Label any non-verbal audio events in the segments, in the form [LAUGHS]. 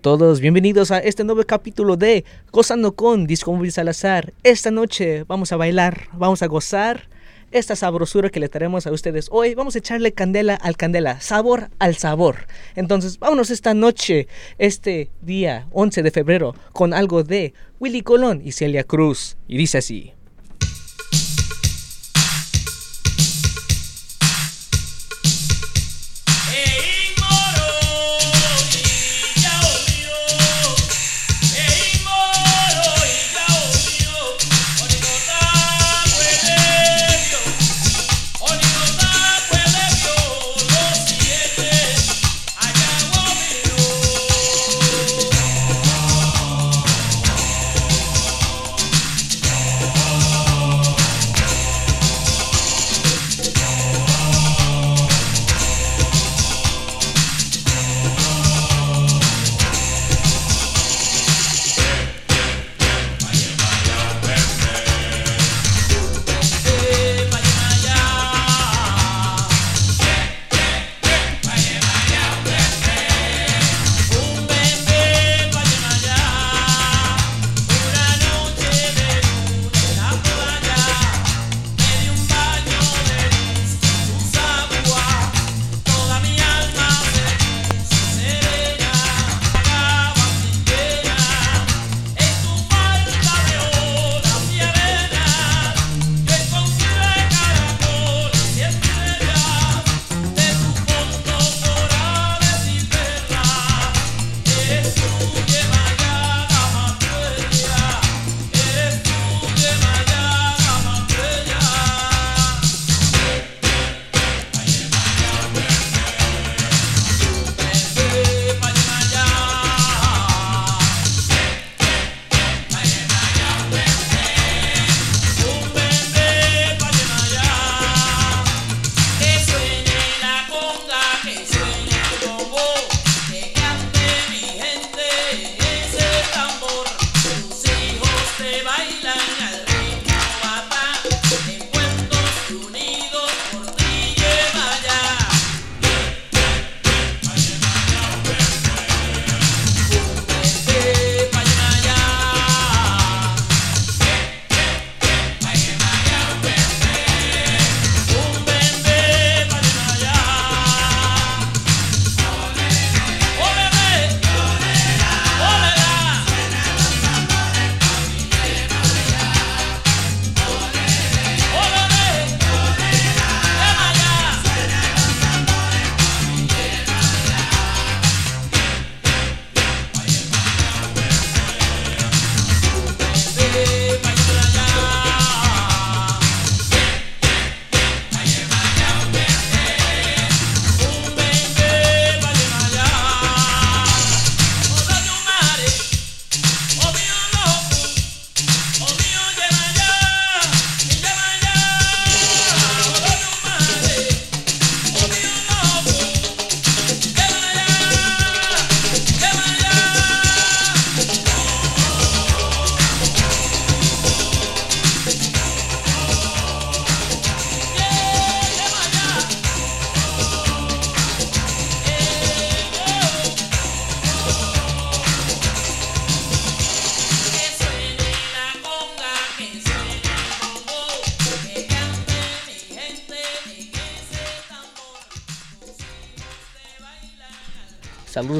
Todos, bienvenidos a este nuevo capítulo de Gozando con Disco Móvil Salazar. Esta noche vamos a bailar, vamos a gozar esta sabrosura que le traemos a ustedes hoy. Vamos a echarle candela al candela, sabor al sabor. Entonces, vámonos esta noche, este día 11 de febrero, con algo de Willy Colón y Celia Cruz. Y dice así.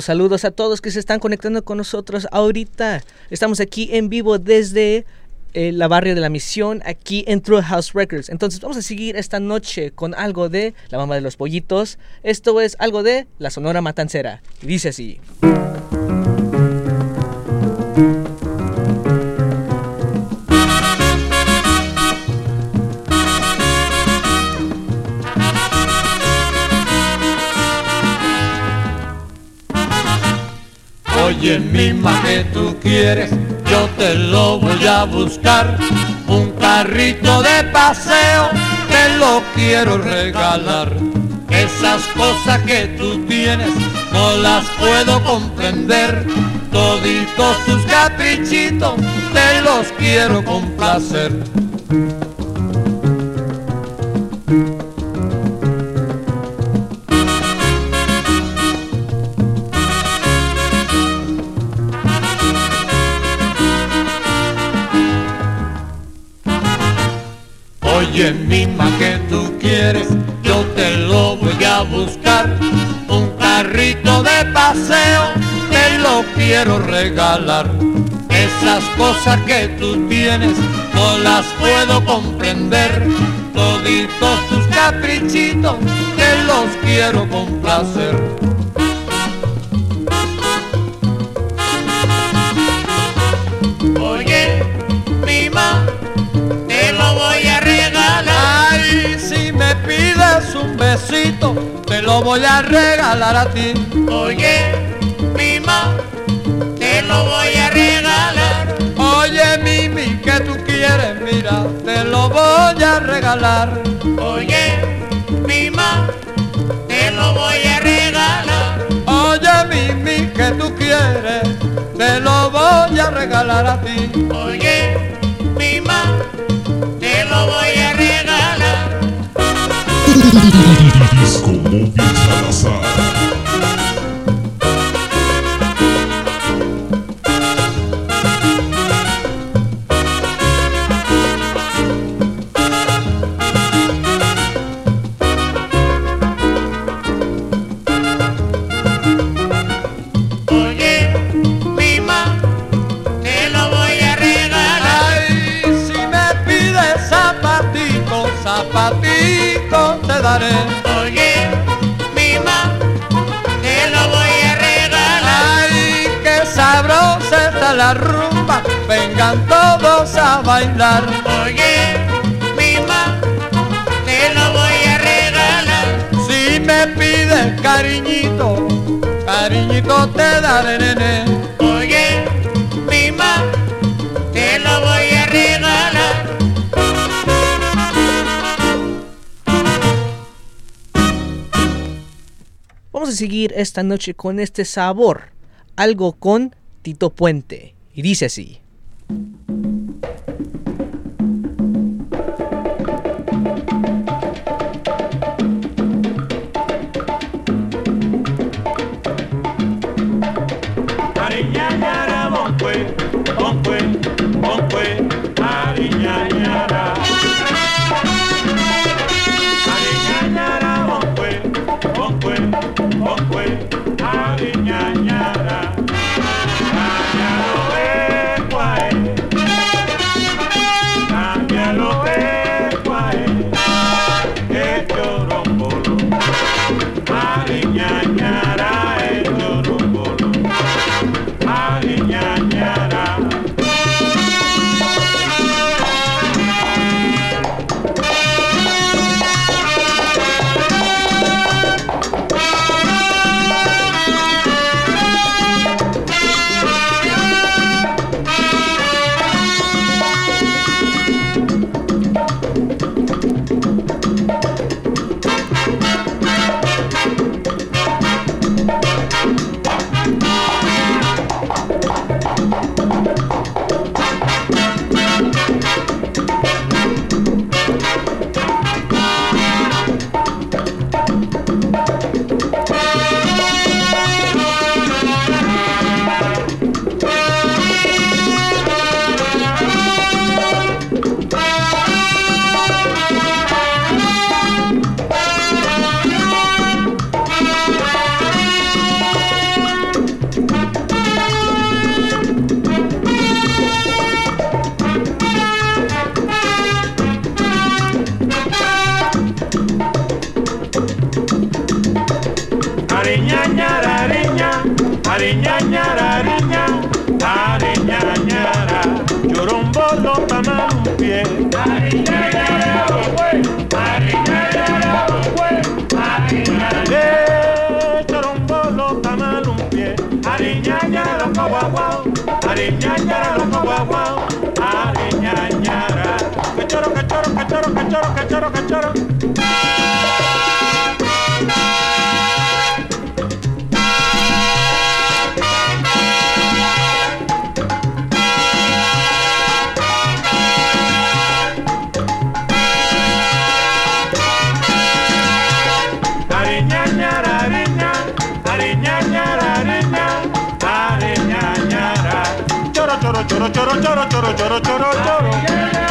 Saludos, a todos que se están conectando con nosotros ahorita. Estamos aquí en vivo desde eh, la barrio de la misión, aquí en True House Records. Entonces vamos a seguir esta noche con algo de La Mamá de los Pollitos. Esto es algo de La Sonora Matancera. Y dice así. Oye, mima que tú quieres, yo te lo voy a buscar. Un carrito de paseo, te lo quiero regalar. Esas cosas que tú tienes, no las puedo comprender. Toditos tus caprichitos, te los quiero complacer. Oye, mima que tú quieres, yo te lo voy a buscar. Un carrito de paseo, te lo quiero regalar. Esas cosas que tú tienes, no las puedo comprender. Toditos tus caprichitos, te los quiero complacer. Besito, te lo voy a regalar a ti. Oye, mima, te lo voy a regalar. Oye, Mimi, que tú quieres, mira, te lo voy a regalar. Oye, mima, te lo voy a regalar. Oye, Mimi, que tú quieres, te lo voy a regalar a ti. Oye, mima, te lo voy a regalar. [LAUGHS] O beat vai dançar. Seguir esta noche con este sabor. Algo con Tito Puente. Y dice así. cacharo, cacharo. choro, choro, choro, choro, choro, choro, choro, choro.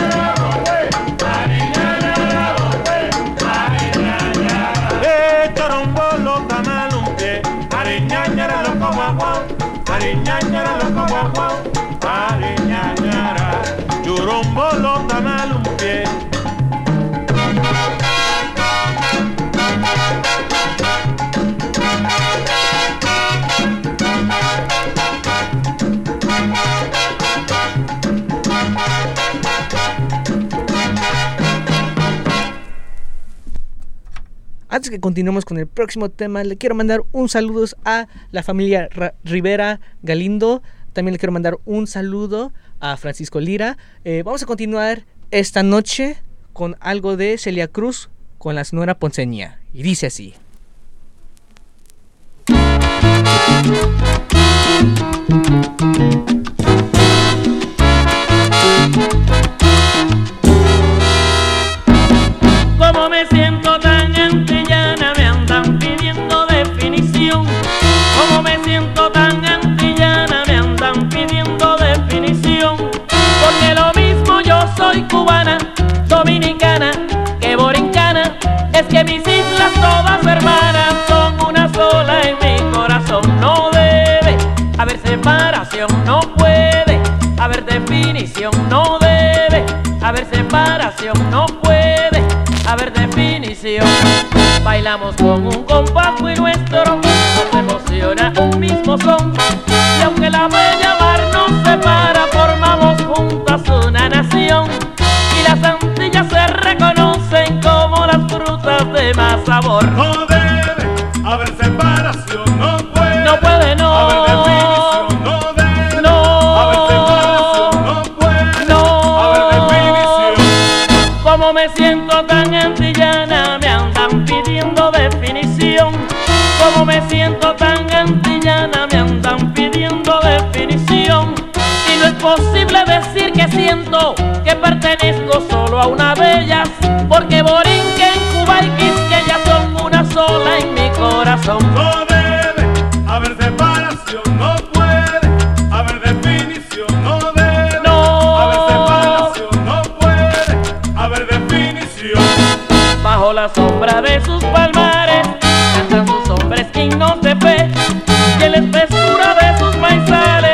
Antes que continuemos con el próximo tema, le quiero mandar un saludo a la familia Ra- Rivera Galindo. También le quiero mandar un saludo a Francisco Lira. Eh, vamos a continuar esta noche con algo de Celia Cruz con la Sonora Ponceña. Y dice así. Cubana, dominicana, que borincana. Es que mis islas todas hermanas son una sola en mi corazón. No debe haber separación, no puede haber definición, no debe haber separación, no puede haber definición. Bailamos con un compás muy nuestro, nos emociona un mismo son. Y aunque la bella mar nos separa, se reconocen como las frutas de más sabor. No debe haber separación, no puede. No puede, no. Haber definición, no debe. No. Haber separación, no puede. No. Haber definición. Como me siento tan antillana, me andan pidiendo definición. Como me siento tan antillana, me andan pidiendo definición. Y no es posible decir que siento que pertenezco a una de ellas. Porque Borinquen, Cuba y Quisqueya son una sola en mi corazón. No debe haber separación, no puede. Haber definición, no debe. No. Haber separación, no puede. Haber definición. Bajo la sombra de sus palmares cantan sus hombres dignos de fe y en la espesura de sus maizales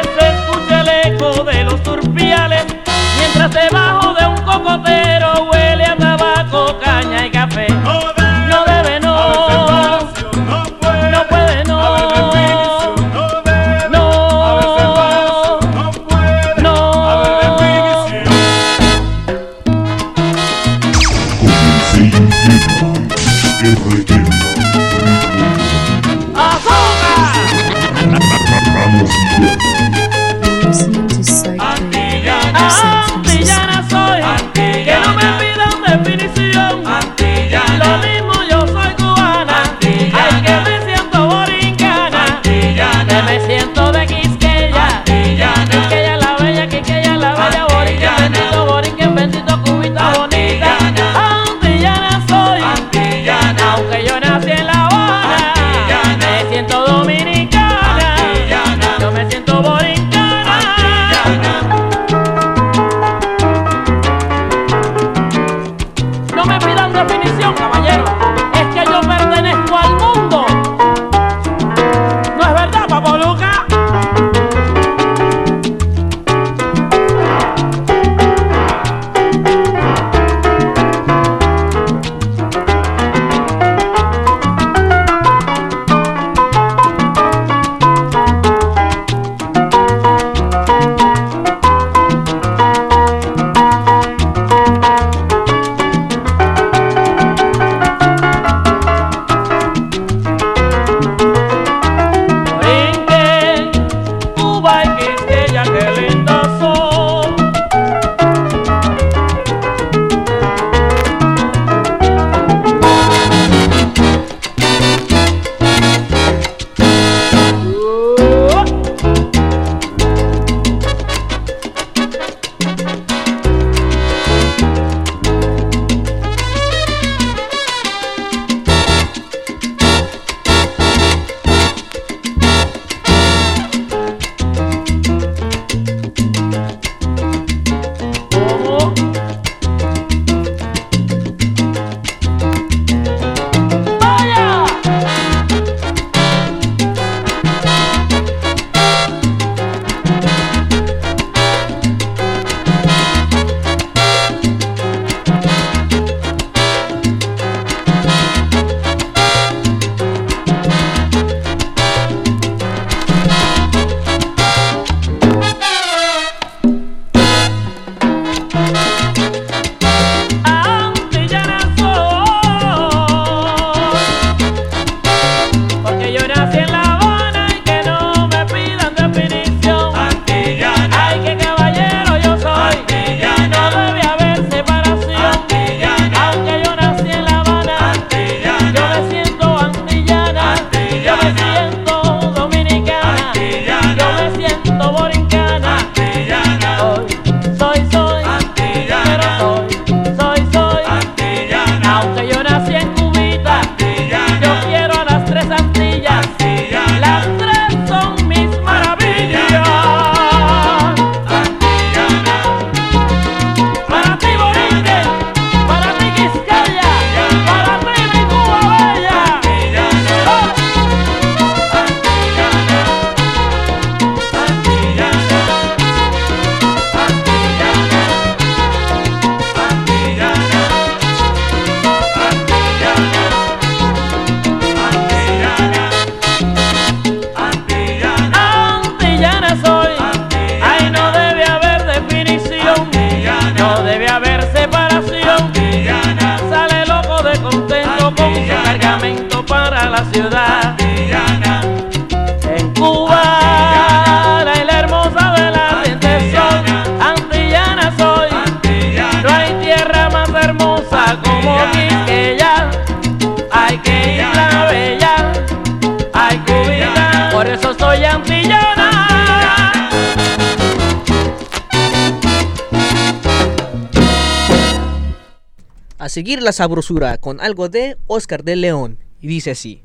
seguir la sabrosura con algo de Oscar de León. Y dice así.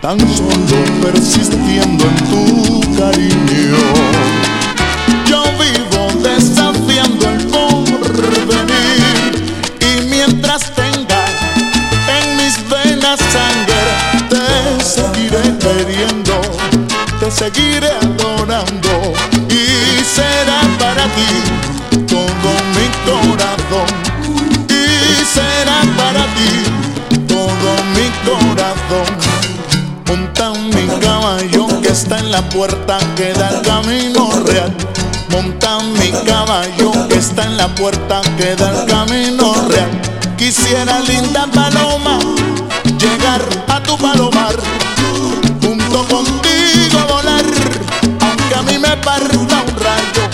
tan solo persistiendo en tu cariño. queriendo, te seguiré adorando y será para ti todo mi corazón. Y será para ti todo mi corazón. Monta mi caballo que está en la puerta que da el camino real. Monta mi caballo que está en la puerta que da el camino real. Quisiera linda paloma llegar a tu palomar. un rayo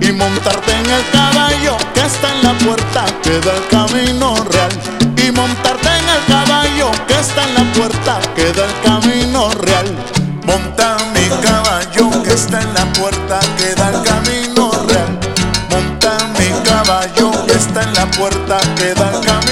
y montarte en el caballo que está en la puerta que da el camino real. Y montarte en el caballo que está en la puerta que da el camino real. Monta mi caballo que está en la puerta que da el camino real. Monta mi caballo que está en la puerta queda el camino real.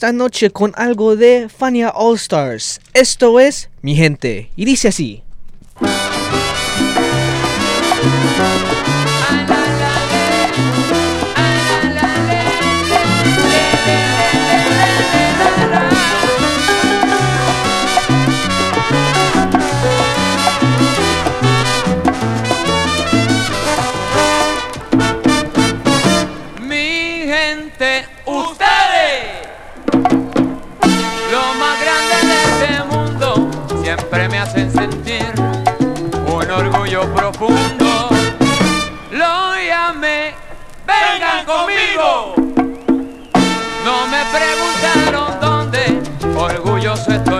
esta noche con algo de Fania All Stars. Esto es Mi Gente. Y dice así. No me preguntaron dónde, orgulloso estoy.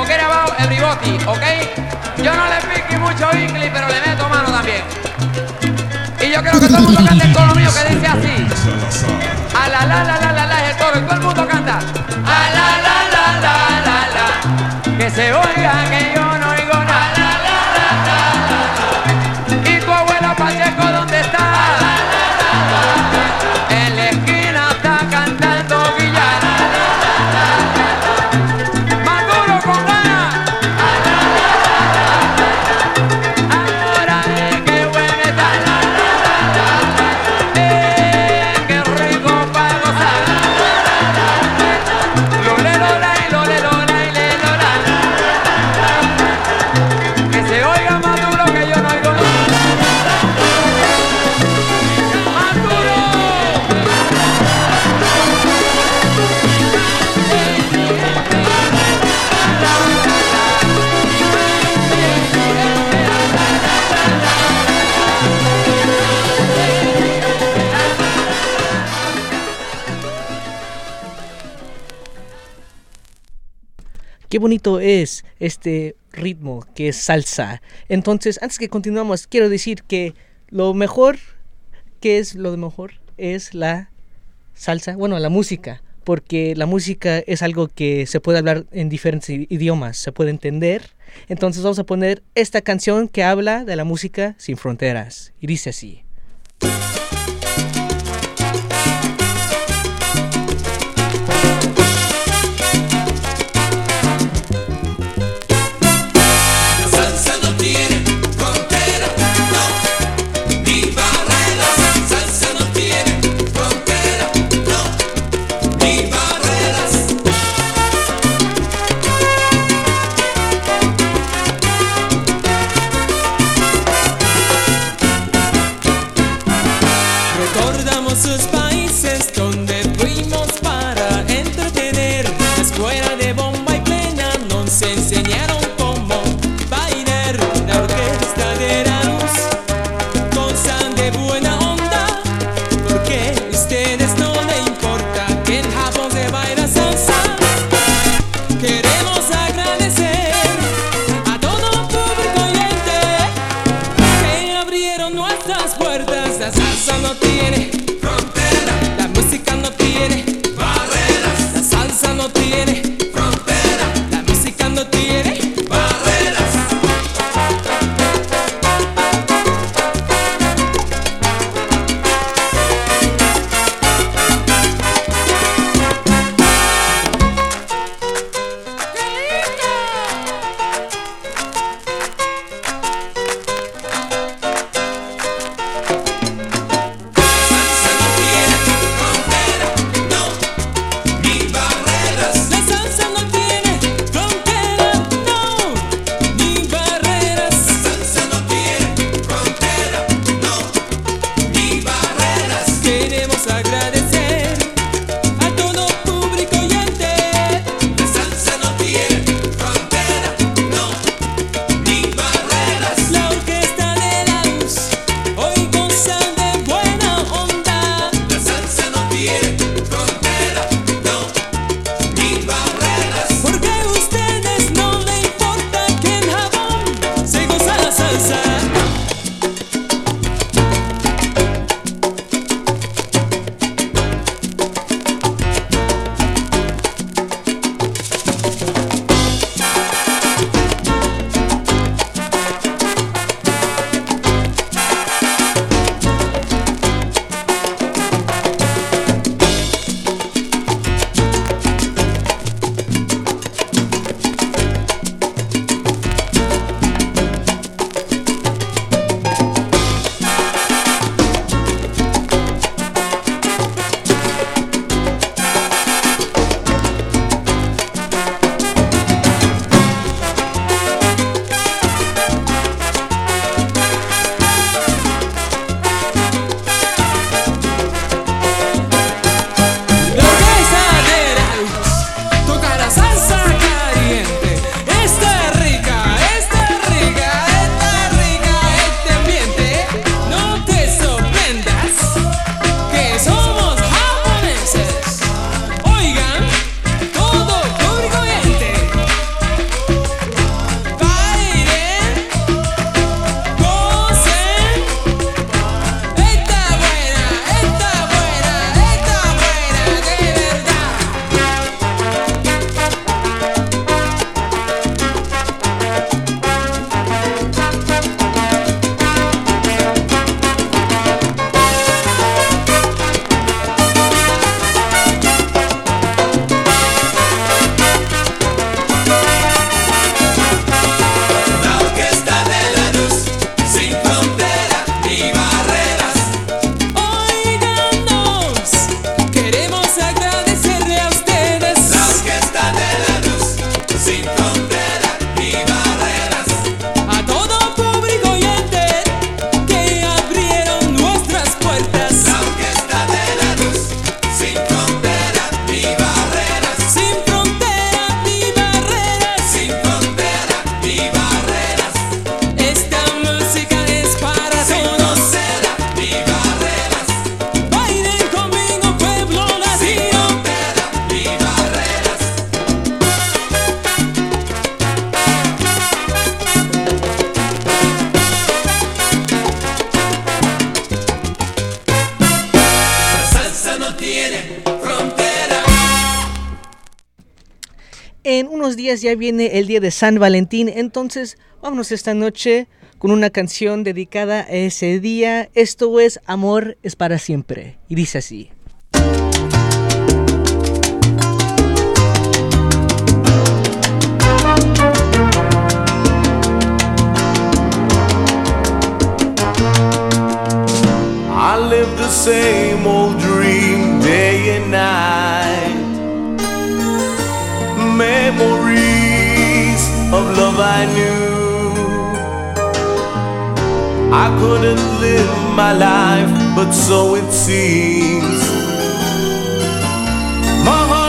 como quiera abajo, everybody, ¿ok? Yo no le pique mucho inglés, pero le meto mano también. Y yo creo que todo el mundo cante el mío que dice así. A la la. bonito es este ritmo que es salsa. Entonces, antes que continuamos, quiero decir que lo mejor, que es lo mejor? Es la salsa, bueno, la música, porque la música es algo que se puede hablar en diferentes idiomas, se puede entender. Entonces vamos a poner esta canción que habla de la música sin fronteras y dice así. viene el día de San Valentín, entonces vámonos esta noche con una canción dedicada a ese día. Esto es Amor es para siempre. Y dice así. couldn't live my life, but so it seems. My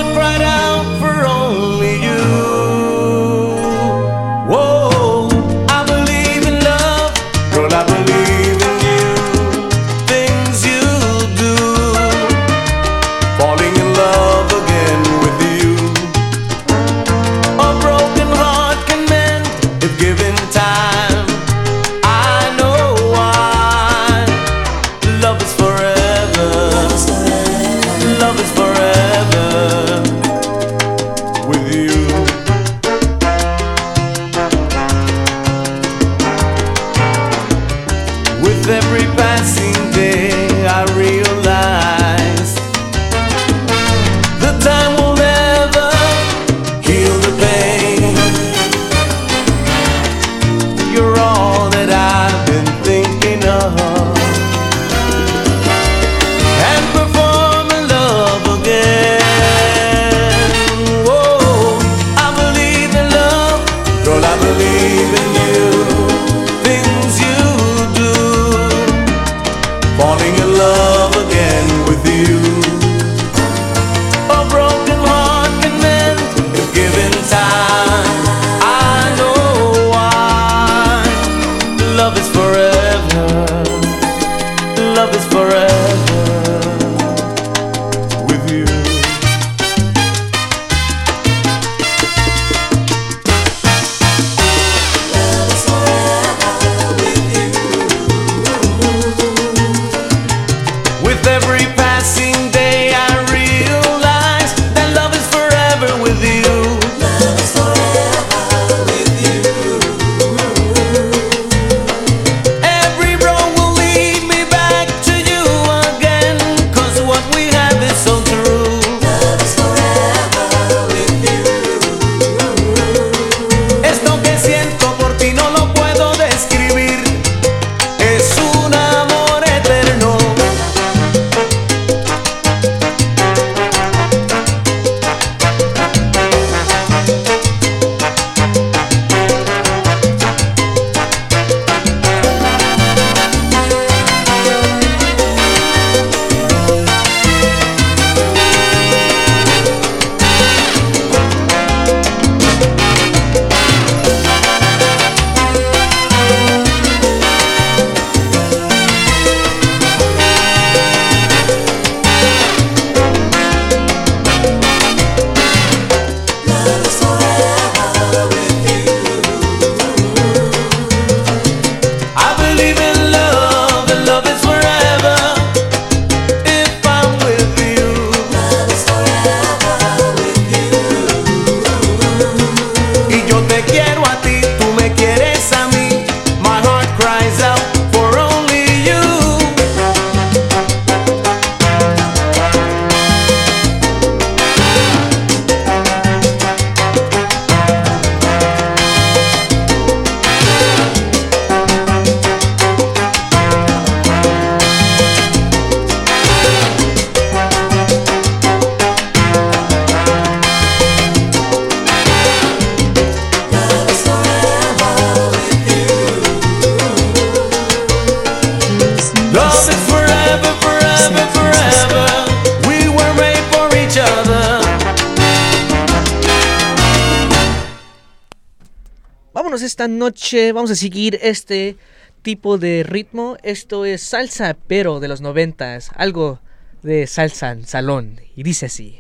Vámonos esta noche, vamos a seguir este tipo de ritmo. Esto es salsa, pero de los noventas, algo de salsa en salón. Y dice así.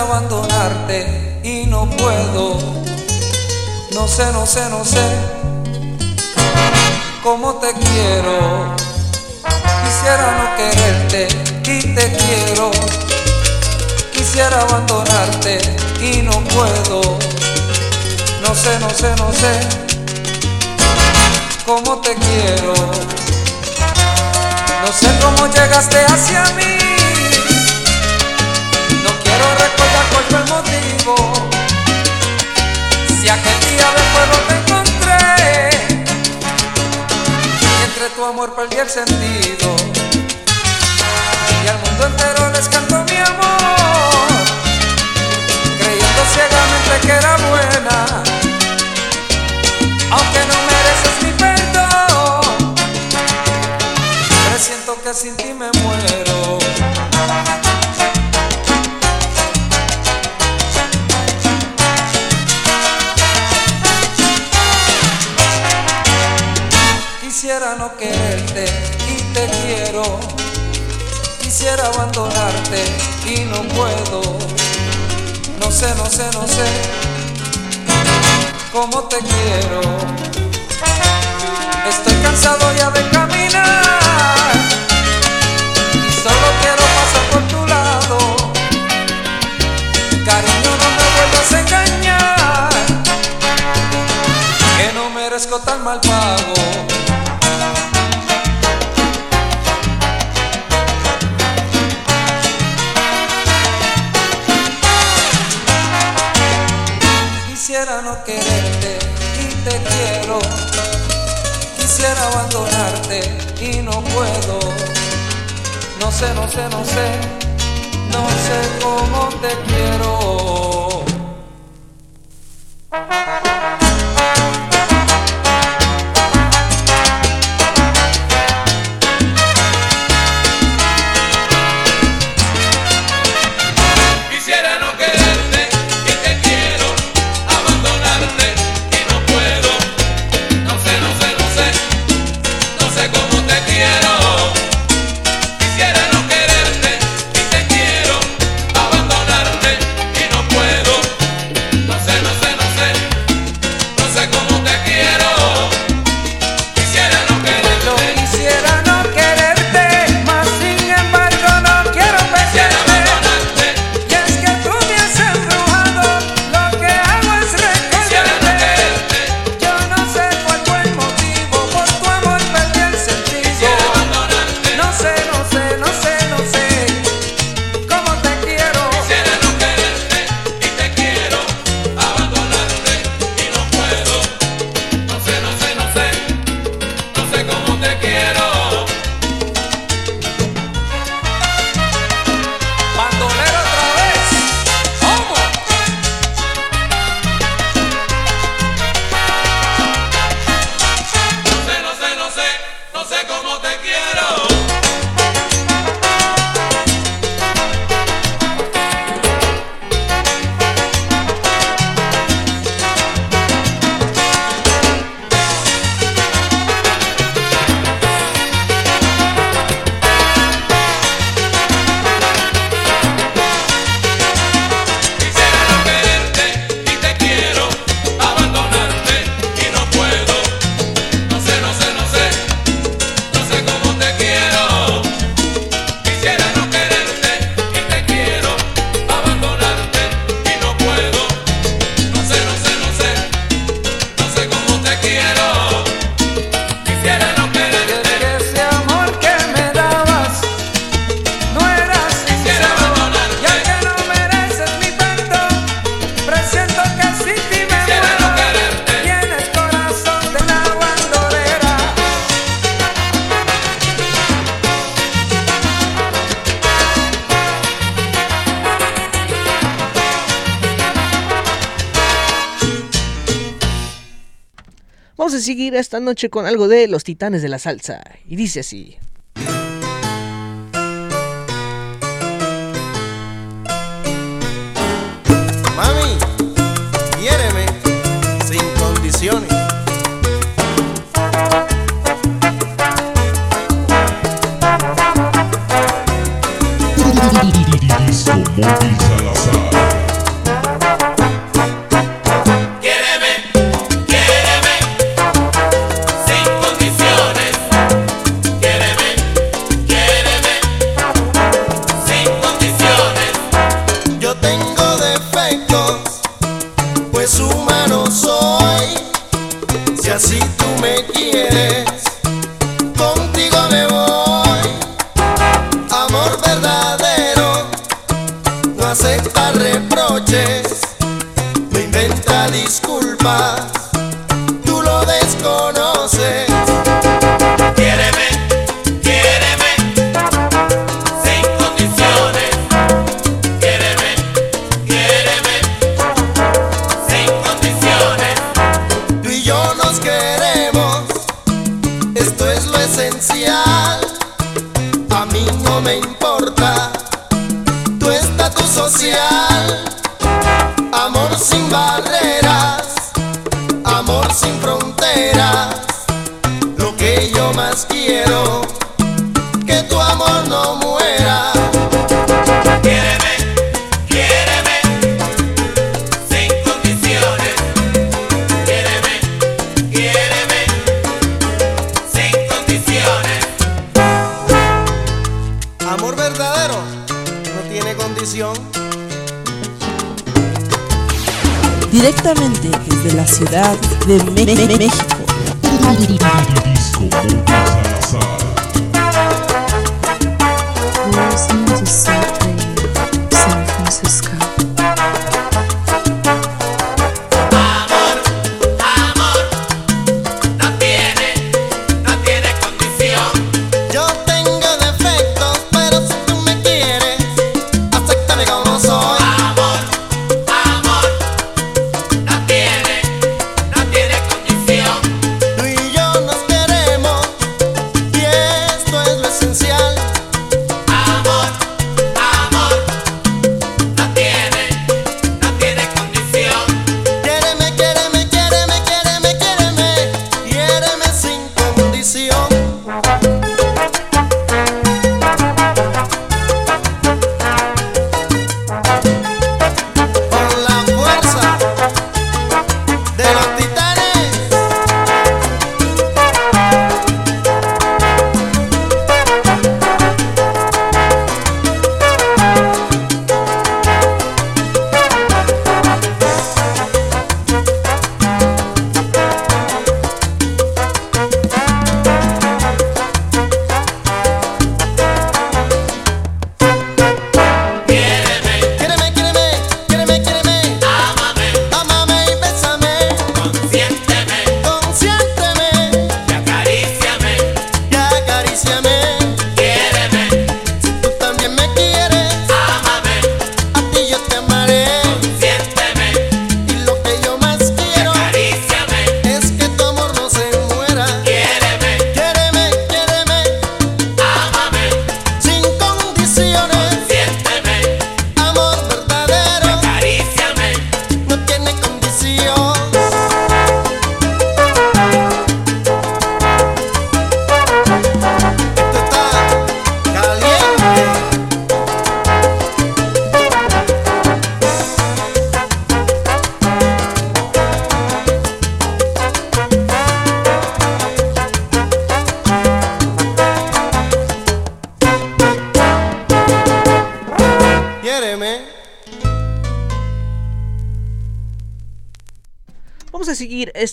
Abandonarte y no puedo. No sé, no sé, no sé cómo te quiero. Quisiera no quererte y te quiero. Quisiera abandonarte y no puedo. No sé, no sé, no sé cómo te quiero. No sé cómo llegaste hacia mí. No quiero recordar tu amor perdí el sentido. Y al mundo entero les canto mi amor. Creyendo ciegamente que era buena. Aunque no mereces mi perdón. Presiento que sin ti me muero. Quererte y te quiero. Quisiera abandonarte y no puedo. No sé, no sé, no sé cómo te quiero. Estoy cansado ya de caminar y solo quiero pasar por tu lado. Cariño, no me vuelvas a engañar, que no merezco tan mal pago. Quisiera abandonarte y no puedo. No sé, no sé, no sé. No sé cómo te quiero. esta noche con algo de Los Titanes de la Salsa. Y dice así. Disco.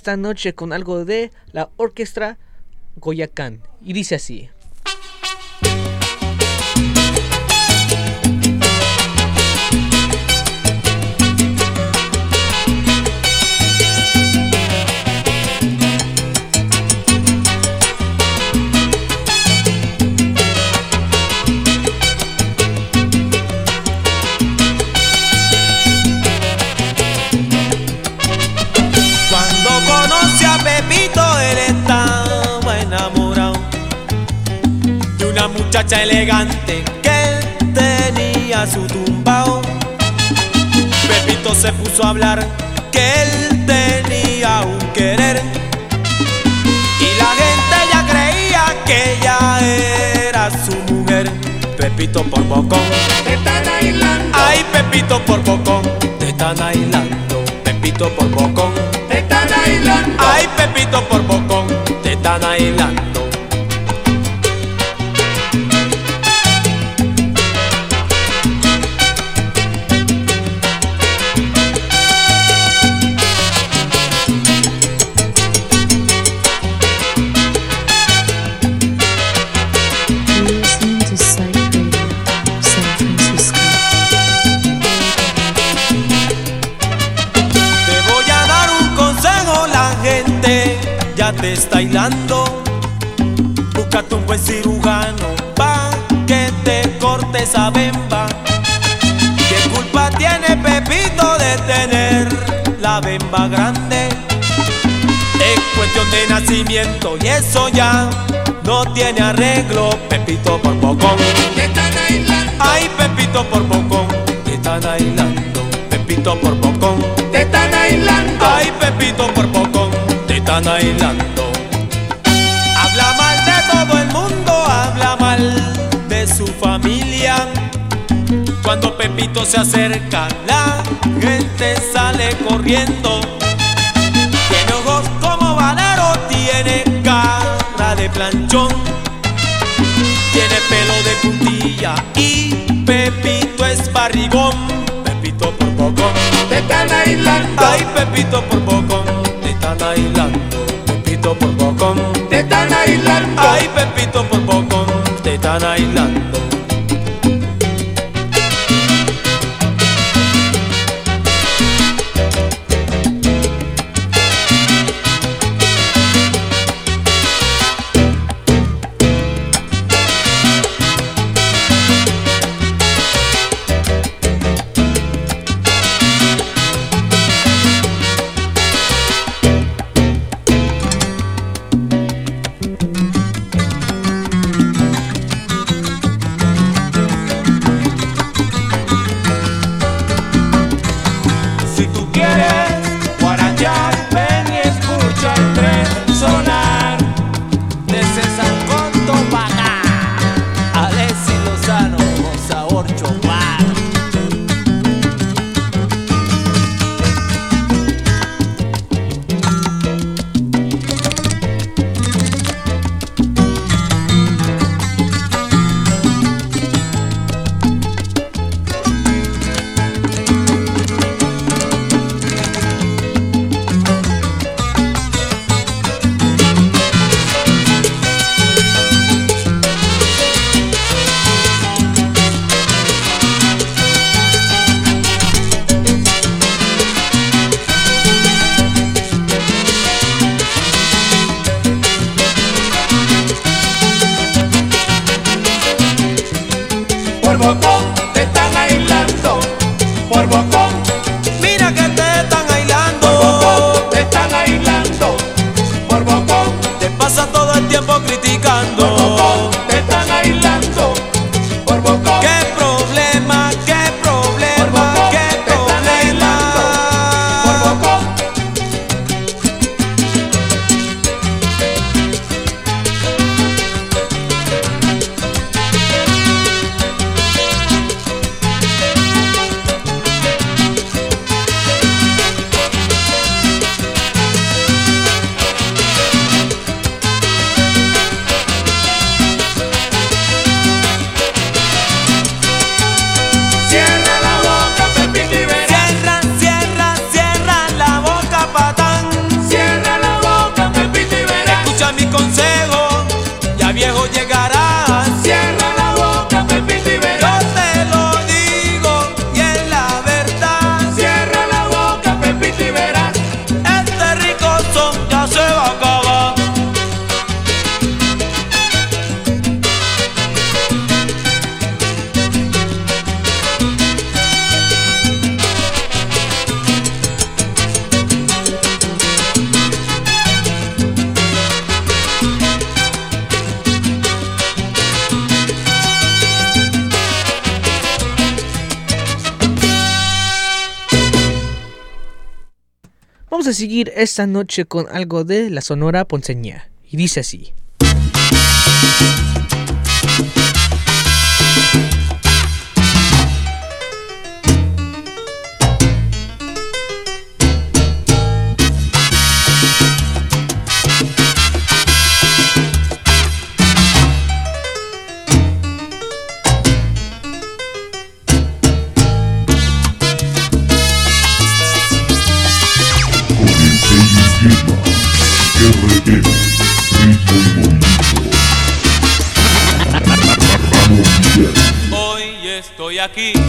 esta noche con algo de la orquesta Goyacán. Y dice así. Muchacha elegante que él tenía su tumbao. Pepito se puso a hablar que él tenía un querer. Y la gente ya creía que ella era su mujer. Pepito por bocón. Te están aislando, Ay, Pepito por bocón. Te están aislando. Pepito por bocón. te están aislando. Ay, Pepito por bocón. Te están aislando. Está hilando. Búscate un buen cirujano pa' que te corte esa bemba. ¿Qué culpa tiene Pepito de tener la bemba grande? Es cuestión de nacimiento y eso ya no tiene arreglo. Pepito por bocón. Te están aislando, Ay, Pepito por bocón. Te están aislando. Pepito por bocón. te están aislando. Ay, Pepito por poco te están aislando. Cuando Pepito se acerca, la gente sale corriendo. Tiene ojos como valero, tiene cara de planchón. Tiene pelo de puntilla y Pepito es barrigón. Pepito por poco Te están aislando, Ay, Pepito por bocón, te están aislando. Pepito por bocón. te están aislando. Ay, Pepito por bocón, te están aislando. Vamos a seguir esta noche con algo de la Sonora Ponceña. Y dice así. aquí.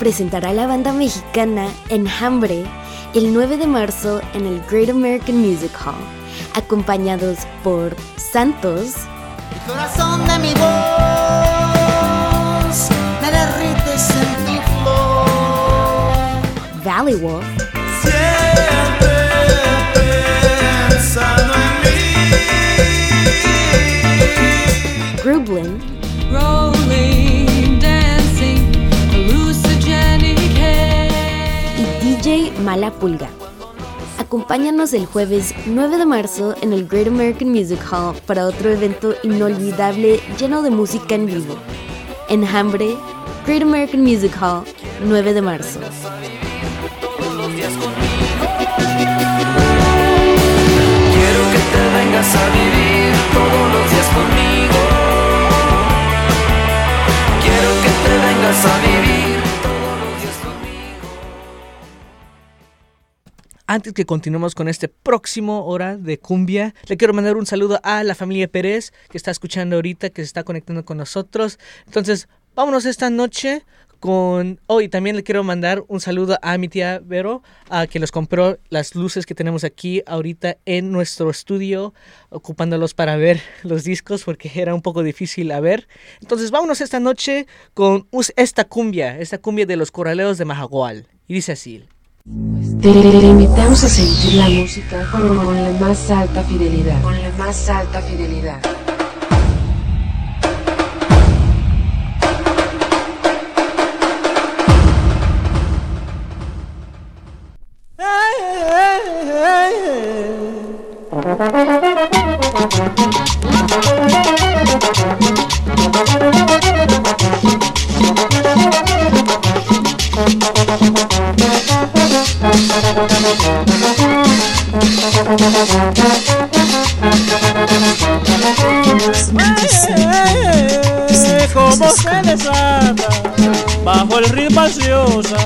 Presentará a la banda mexicana Enjambre el 9 de marzo en el Great American Music Hall, acompañados por Santos, Corazón de mi voz, me derrites en tu flor. Valley Wolf, Siempre pensando en mí. Grublin, Rolling, Mala Pulga. Acompáñanos el jueves 9 de marzo en el Great American Music Hall para otro evento inolvidable lleno de música en vivo. Enjambre, Great American Music Hall, 9 de marzo. Quiero que te vengas a vivir todos los días conmigo. Quiero que te vengas a vivir Antes que continuemos con este próximo hora de cumbia, le quiero mandar un saludo a la familia Pérez que está escuchando ahorita, que se está conectando con nosotros. Entonces, vámonos esta noche con... Hoy también le quiero mandar un saludo a mi tía Vero, a que nos compró las luces que tenemos aquí ahorita en nuestro estudio, ocupándolos para ver [LAUGHS] los discos porque era un poco difícil a ver. Entonces, vámonos esta noche con esta cumbia, esta cumbia de los corraleos de Majagual. Y dice así. Te invitamos a sentir la música con la más alta fidelidad. Con la más alta fidelidad. Como se desata bajo el ritmo ansiosa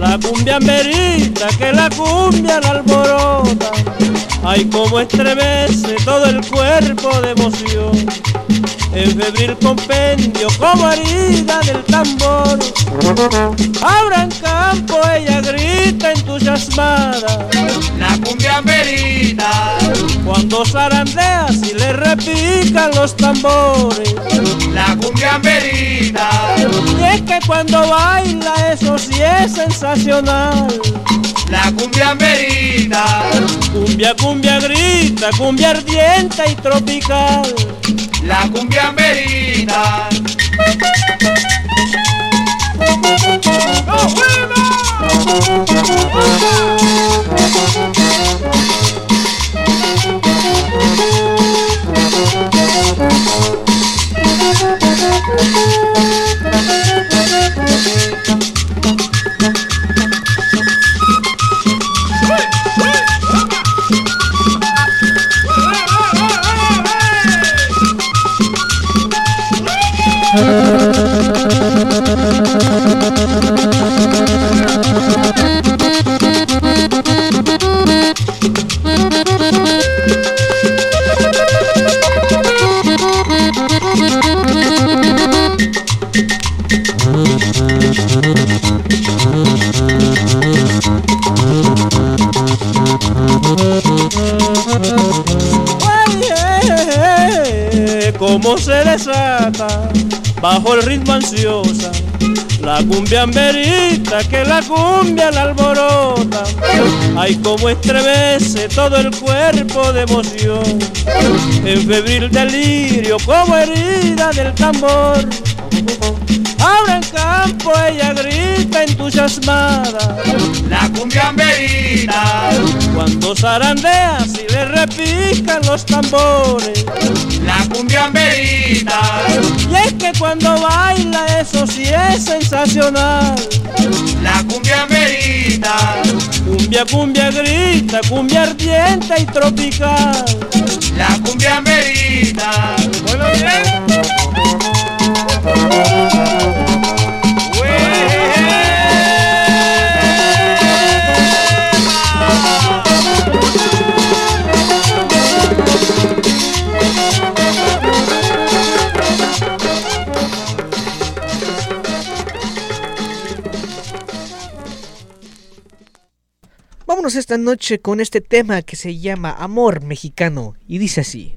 la cumbia merita que la cumbia la alborota. Ay como estremece todo el cuerpo de emoción en febril compendio como herida del tambor. Abran campo ella grita entusiasmada. La cumbia merita, cuando zarandea y le repican los tambores. La cumbia merita, y es que cuando baila eso sí es sensacional. la cumbia merita, Cumbia, cumbia grita, cumbia ardiente y tropical. La cumbia merita. Merita que la cumbia la alborota. Ay como estremece todo el cuerpo de emoción. En febril delirio como herida del tambor ahora en campo ella grita entusiasmada La cumbia merita, cuando zarandea y le repican los tambores la cumbia merita, Y es que cuando baila eso sí es sensacional. la cumbia merita, Cumbia, cumbia grita, cumbia ardiente y tropical. la cumbia merita. Bueno, Esta noche con este tema que se llama Amor Mexicano y dice así.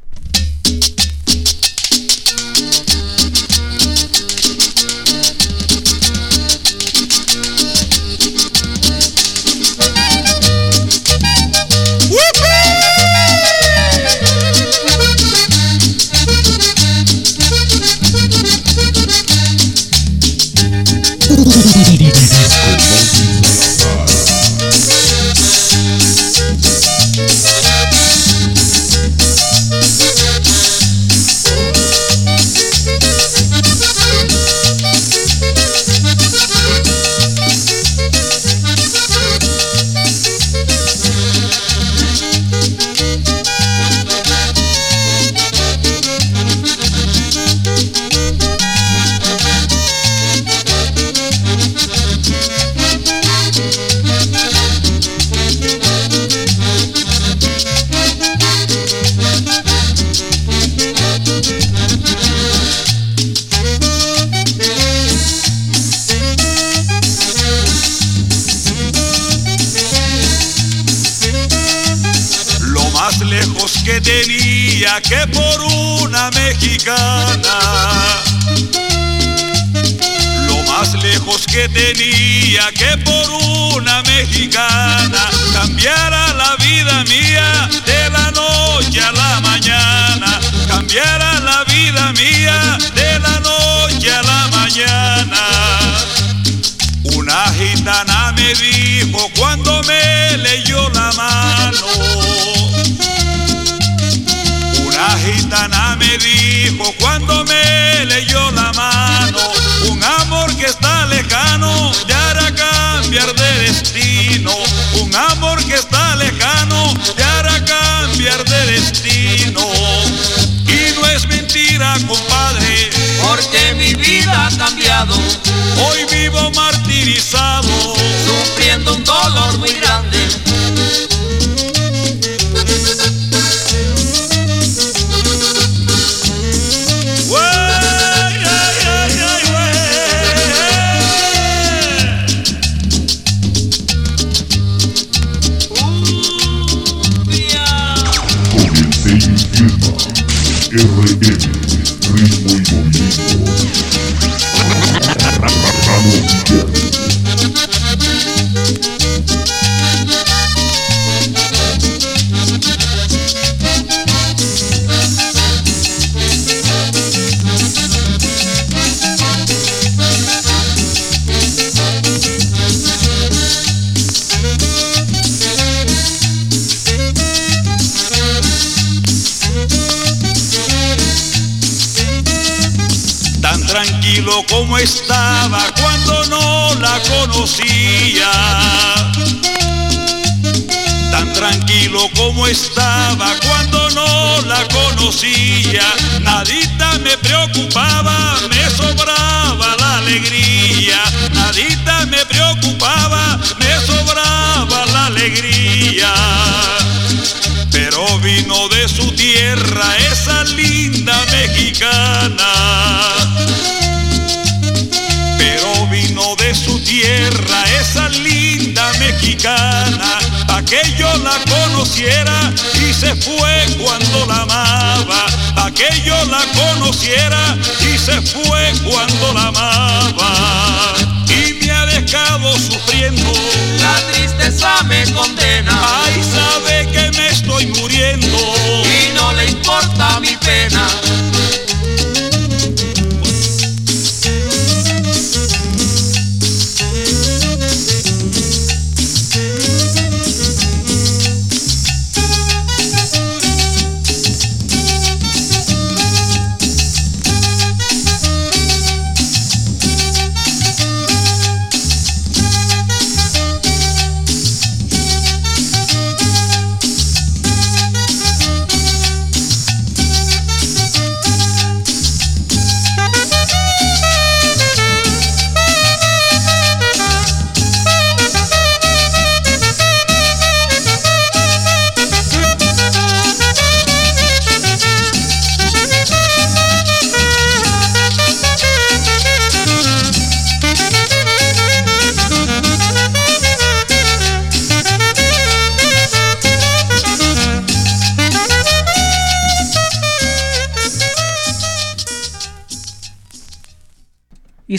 Cambiara la vida mía de la noche a la mañana. Una gitana me dijo cuando me leyó la mano. Una gitana me dijo cuando me leyó la mano. Un amor que está lejano te hará cambiar de destino. Un amor que está lejano te hará cambiar de destino. Mentira, compadre. Porque mi vida ha cambiado, Hoy vivo martirizado. Estaba cuando no la conocía. Nadita me preocupaba, me sobraba la alegría. Nadita me preocupaba, me sobraba la alegría. Pero vino de su tierra esa linda mexicana. Pero vino de su tierra esa linda mexicana. Pa' que yo la conociera y se fue cuando la amaba. Pa' que yo la conociera y se fue cuando la amaba. Y me ha dejado sufriendo. La tristeza me condena Ay, sabe que me estoy muriendo.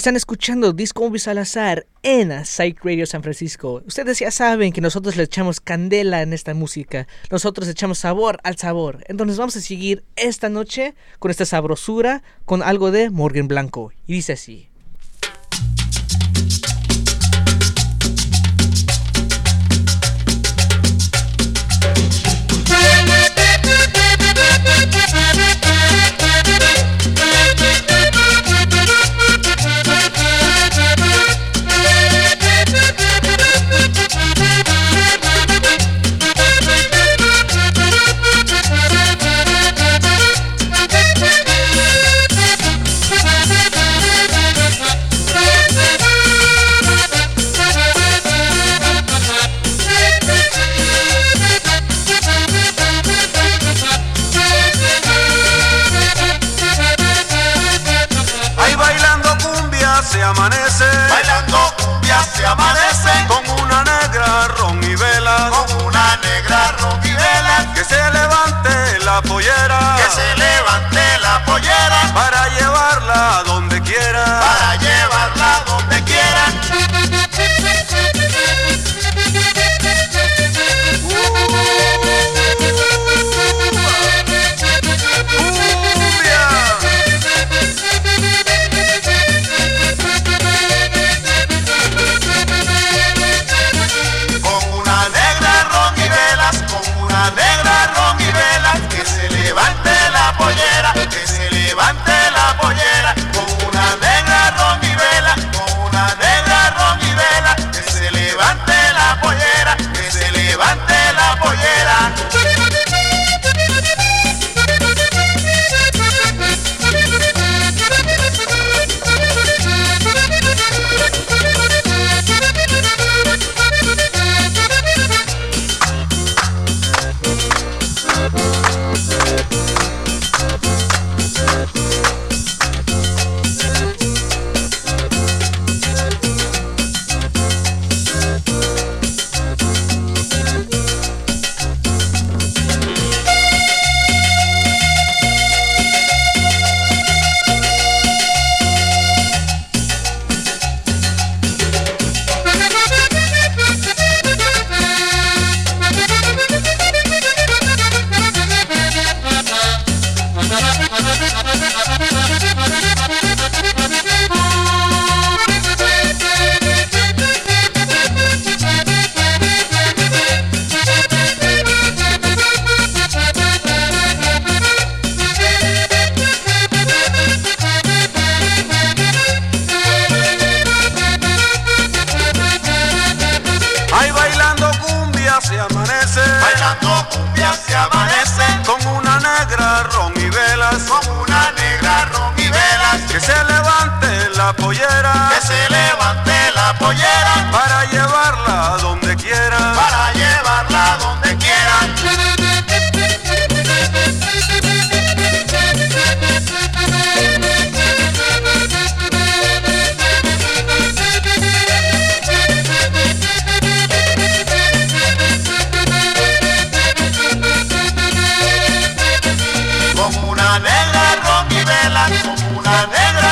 están escuchando Disco Movies al azar en Psych Radio San Francisco. Ustedes ya saben que nosotros le echamos candela en esta música. Nosotros echamos sabor al sabor. Entonces vamos a seguir esta noche con esta sabrosura con algo de Morgan Blanco. Y dice así. Que se levante la pollera. Que se levante la pollera. Para llevarla a donde alegra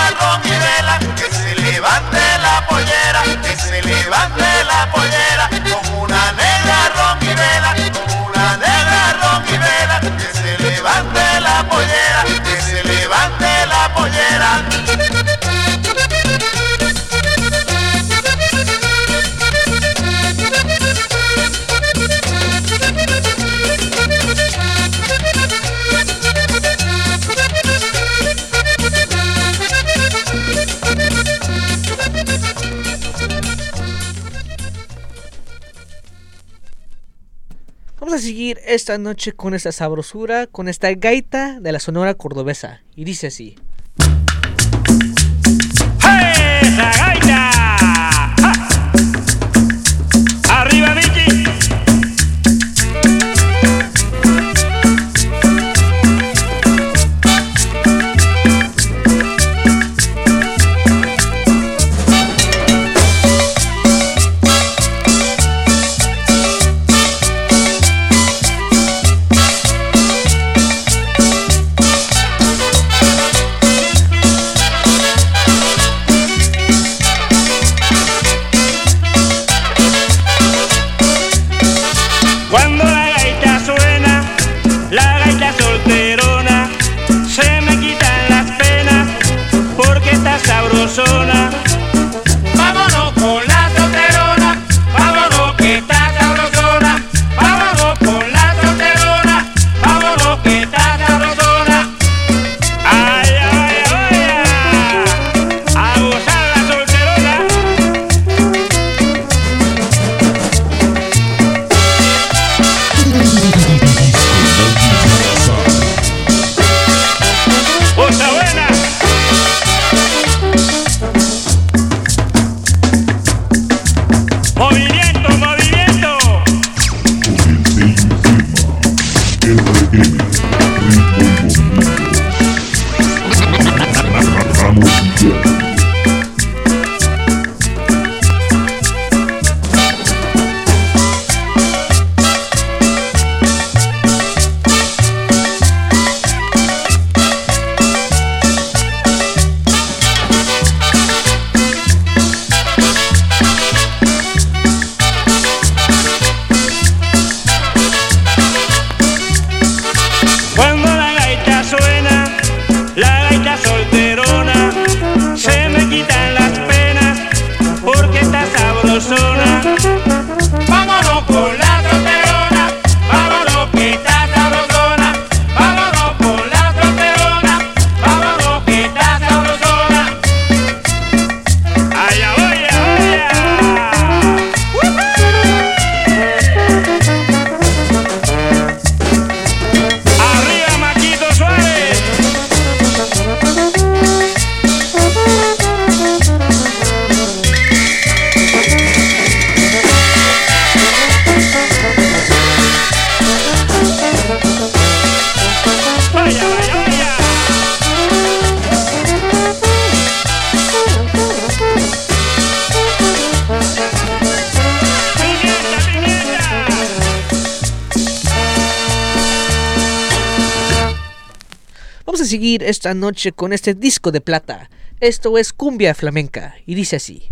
esta noche con esta sabrosura, con esta gaita de la Sonora Cordobesa. Y dice así. ¡Hey! Vamos a seguir esta noche con este disco de plata. Esto es cumbia flamenca y dice así.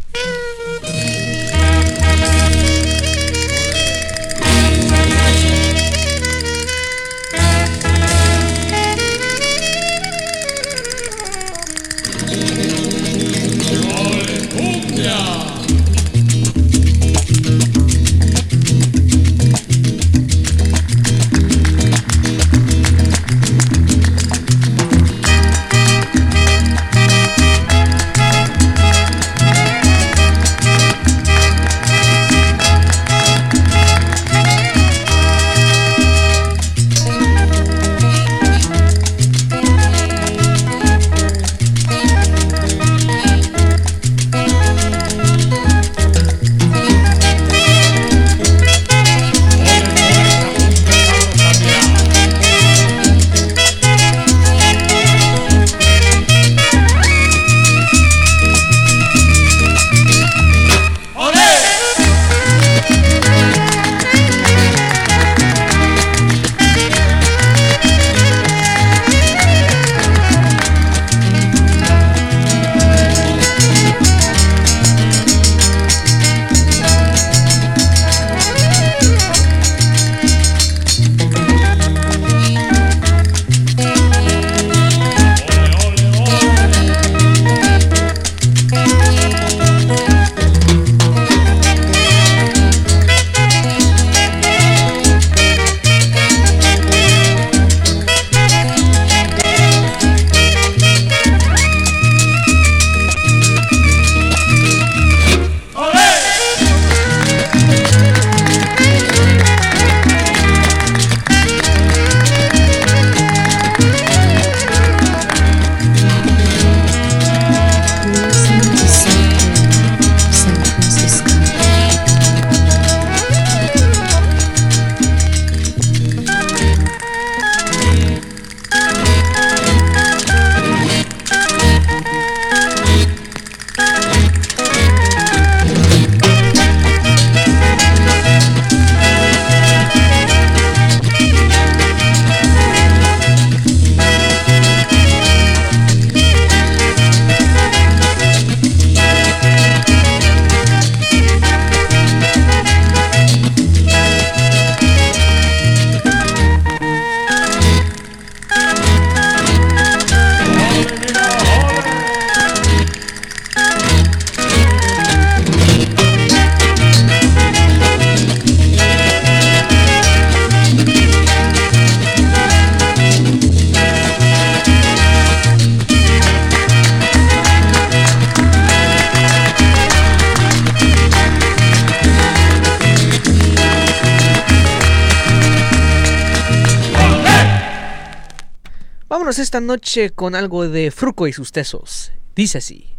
Noche con algo de Fruco y sus tesos. Dice así.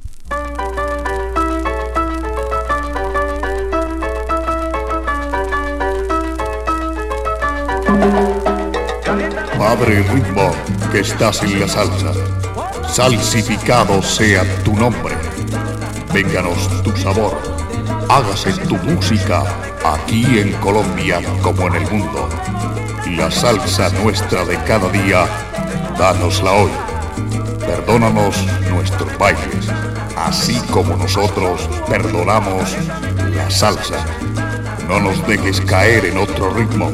Padre ritmo que estás en la salsa, salsificado sea tu nombre. Vénganos tu sabor, hágase tu música aquí en Colombia como en el mundo. La salsa nuestra de cada día, dánosla hoy. Perdónanos nuestros bailes, así como nosotros perdonamos la salsa. No nos dejes caer en otro ritmo.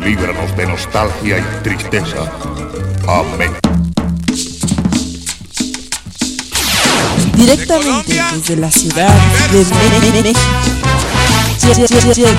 Líbranos de nostalgia y tristeza. Amén. Directamente desde la ciudad de México. Llega.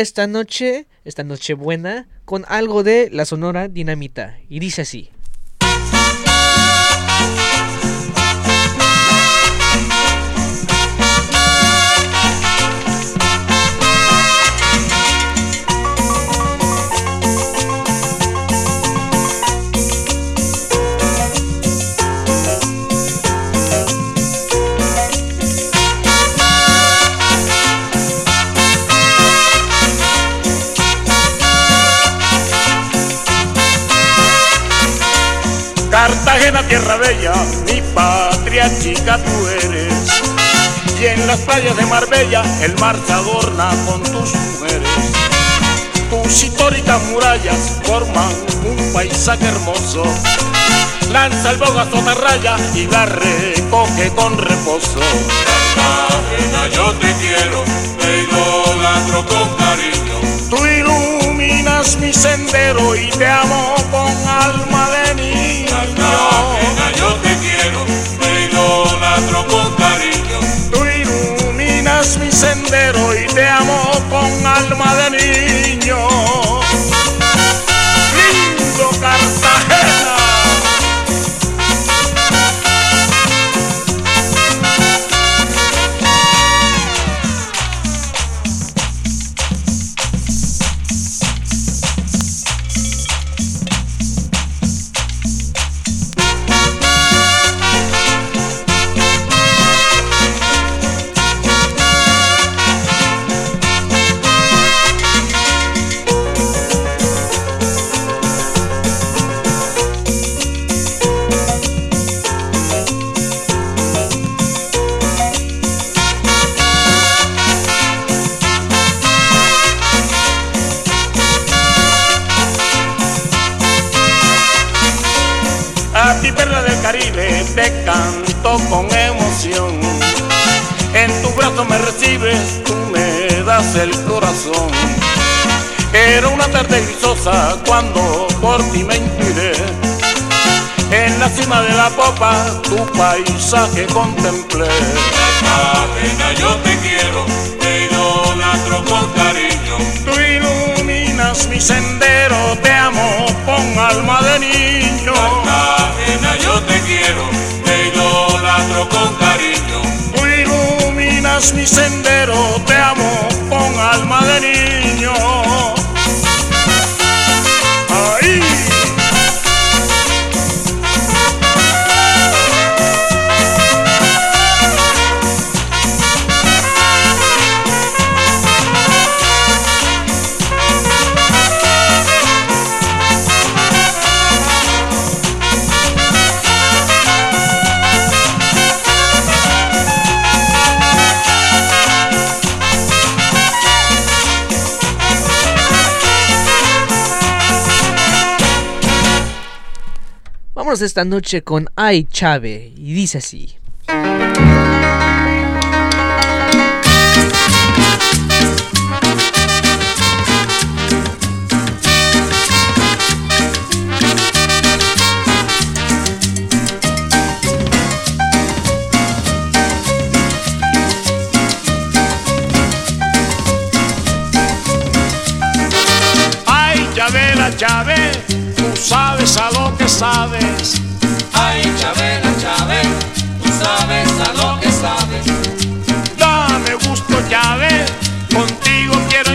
Esta noche, esta noche buena, con algo de la Sonora Dinamita. Y dice así. Tierra bella, mi patria chica tú eres. Y en las playas de Marbella el mar se adorna con tus mujeres. Tus históricas murallas forman un paisaje hermoso. Lanza el boga raya y la recoge con reposo. Cartagena, yo te quiero, te idolatro con cariño. Tú iluminas mi sendero y te amo con alma de paisaje contemplé. Esta noche con Ay Chave. Y dice así. Ay, llave la sabes a lo que sabes. Ay, Chabela, Chávez, tú sabes a lo que sabes. Dame gusto llave, contigo quiero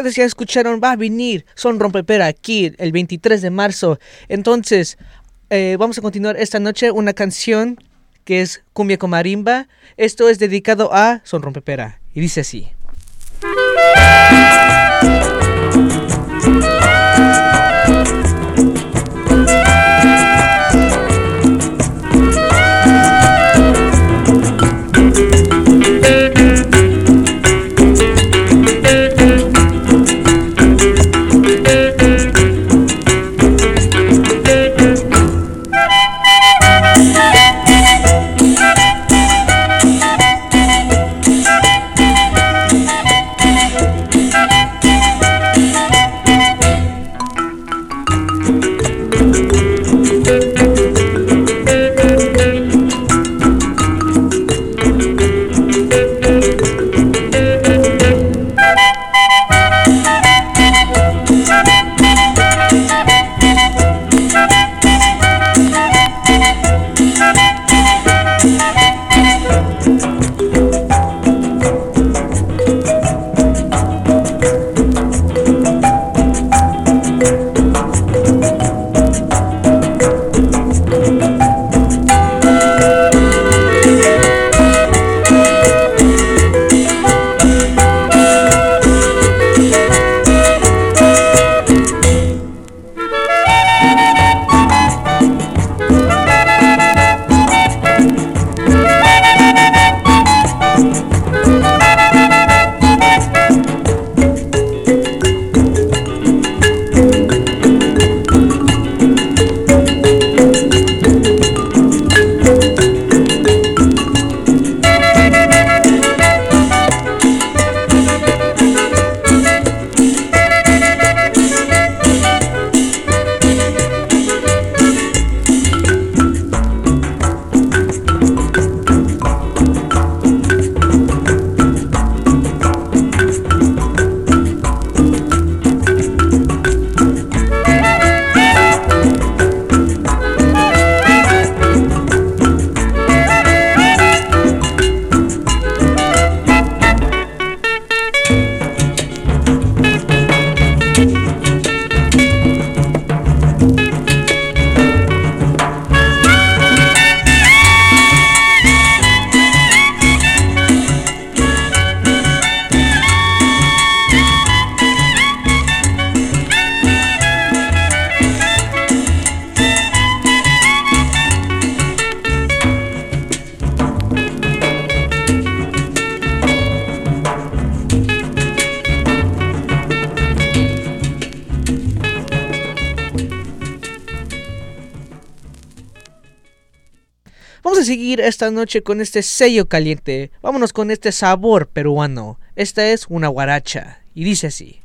Ustedes ya escucharon, va a venir Son Rompepera aquí el 23 de marzo. Entonces, eh, vamos a continuar esta noche una canción que es Cumbia con Marimba. Esto es dedicado a Son Rompepera. Y dice así. Noche con este sello caliente. Vámonos con este sabor peruano. Esta es una guaracha y dice así.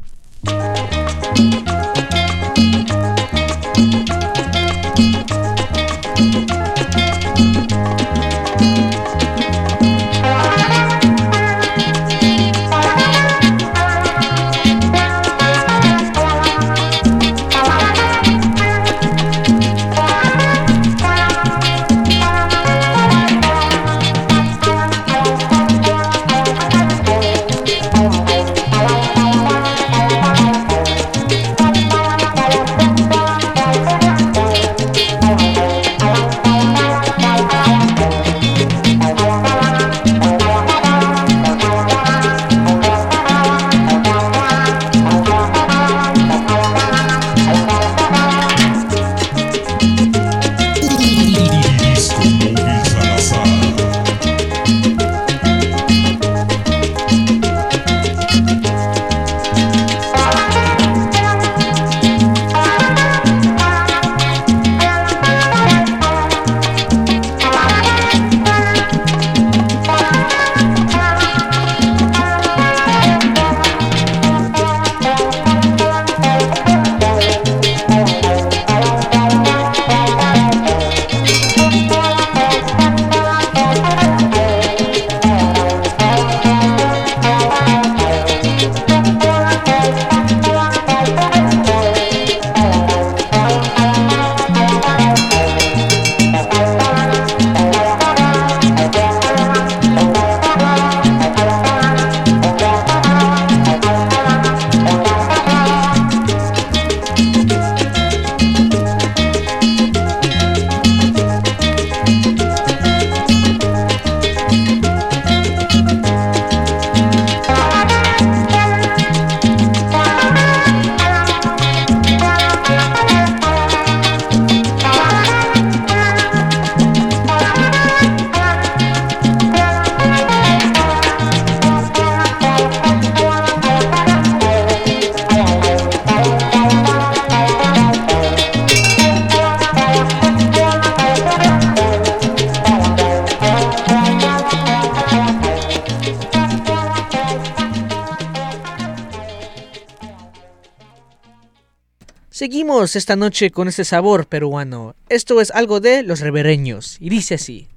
Esta noche con este sabor peruano. Esto es algo de los revereños y dice así.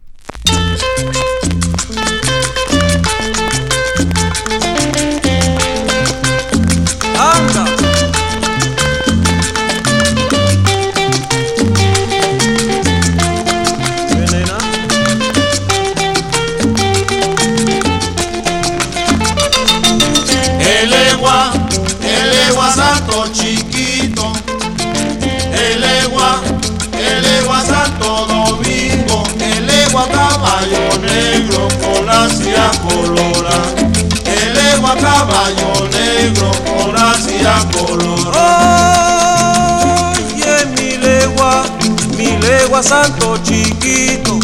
Legua santo chiquito.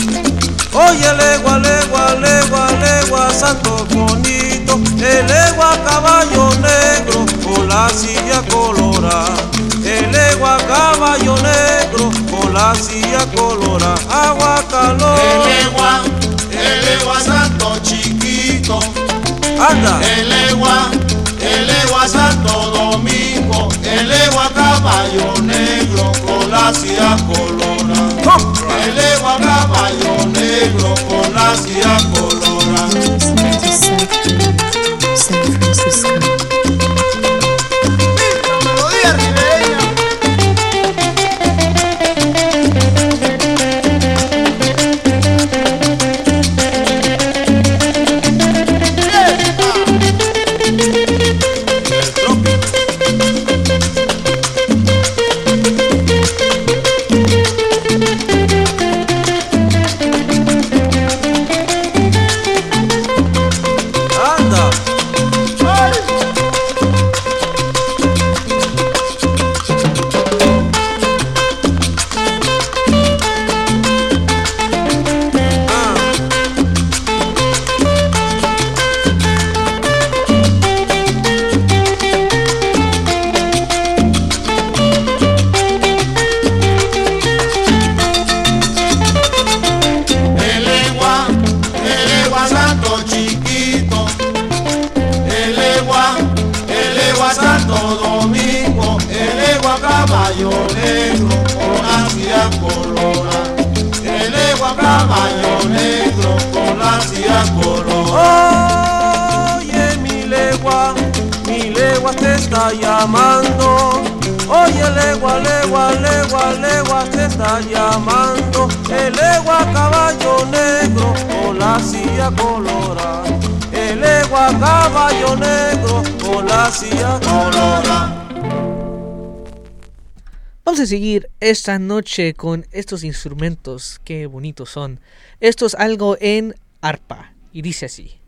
Oye, legua, legua, legua, legua, santo bonito. El legua caballo negro con la silla colorada. El legua caballo negro con la silla colorada. Agua calor. El egua, el egua santo chiquito, Anda. el egua, el egua santo domingo, el egua caballo negro con la silla colora. Con seguir esta noche con estos instrumentos. Qué bonitos son. Esto es algo en arpa. Y dice así.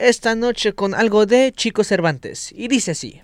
Esta noche con algo de Chico Cervantes. Y dice así.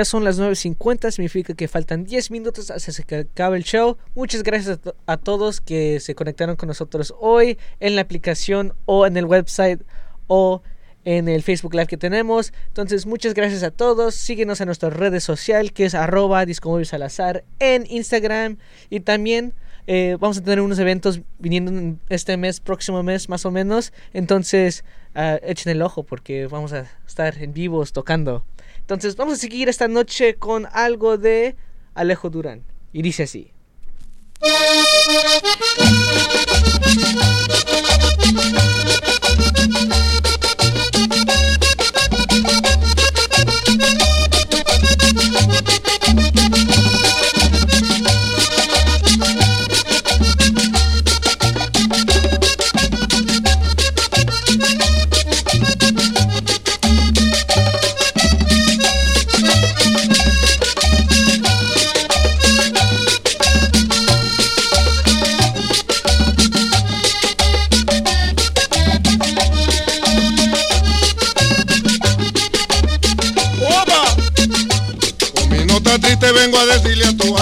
Ya son las 9.50, significa que faltan 10 minutos hasta que acabe el show. Muchas gracias a, to- a todos que se conectaron con nosotros hoy en la aplicación o en el website o en el Facebook Live que tenemos. Entonces, muchas gracias a todos. Síguenos en nuestra redes social que es arroba Salazar en Instagram. Y también eh, vamos a tener unos eventos viniendo en este mes, próximo mes más o menos. Entonces, ah, echen el ojo porque vamos a estar en vivos tocando. Entonces, vamos a seguir esta noche con algo de Alejo Durán. Y dice así. [LAUGHS]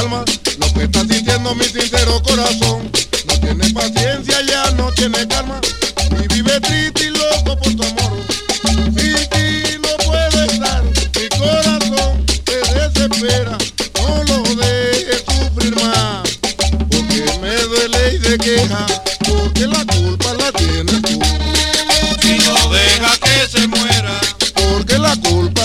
lo que está sintiendo mi sincero corazón. No tiene paciencia, ya no tiene calma. Y vive triste y loco por tu amor. Sin ti no puedo estar, mi corazón se desespera. No lo dejes sufrir más, porque me duele y se queja, porque la culpa la tienes tú. Si no deja que se muera, Porque la culpa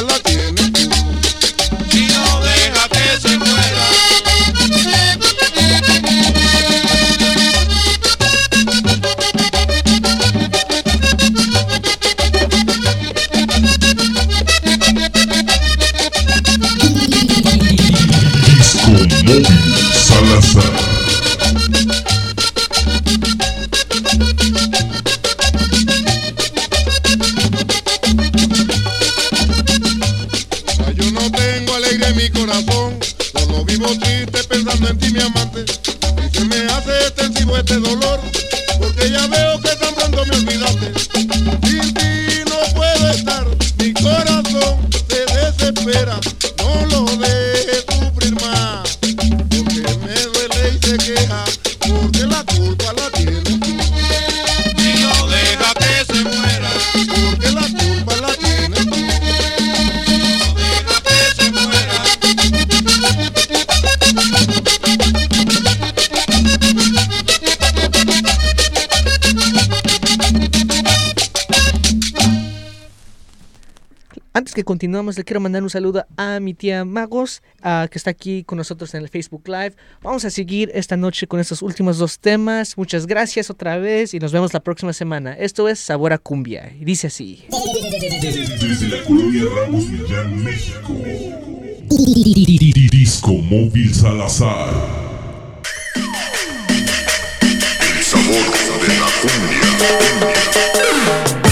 Que continuemos, le quiero mandar un saludo a mi tía Magos, ah, que está aquí con nosotros en el Facebook Live. Vamos a seguir esta noche con estos últimos dos temas. Muchas gracias otra vez y nos vemos la próxima semana. Esto es Sabor a Cumbia. Y dice así. La colonia. Disco Móvil Salazar. El sabor de la cumbia.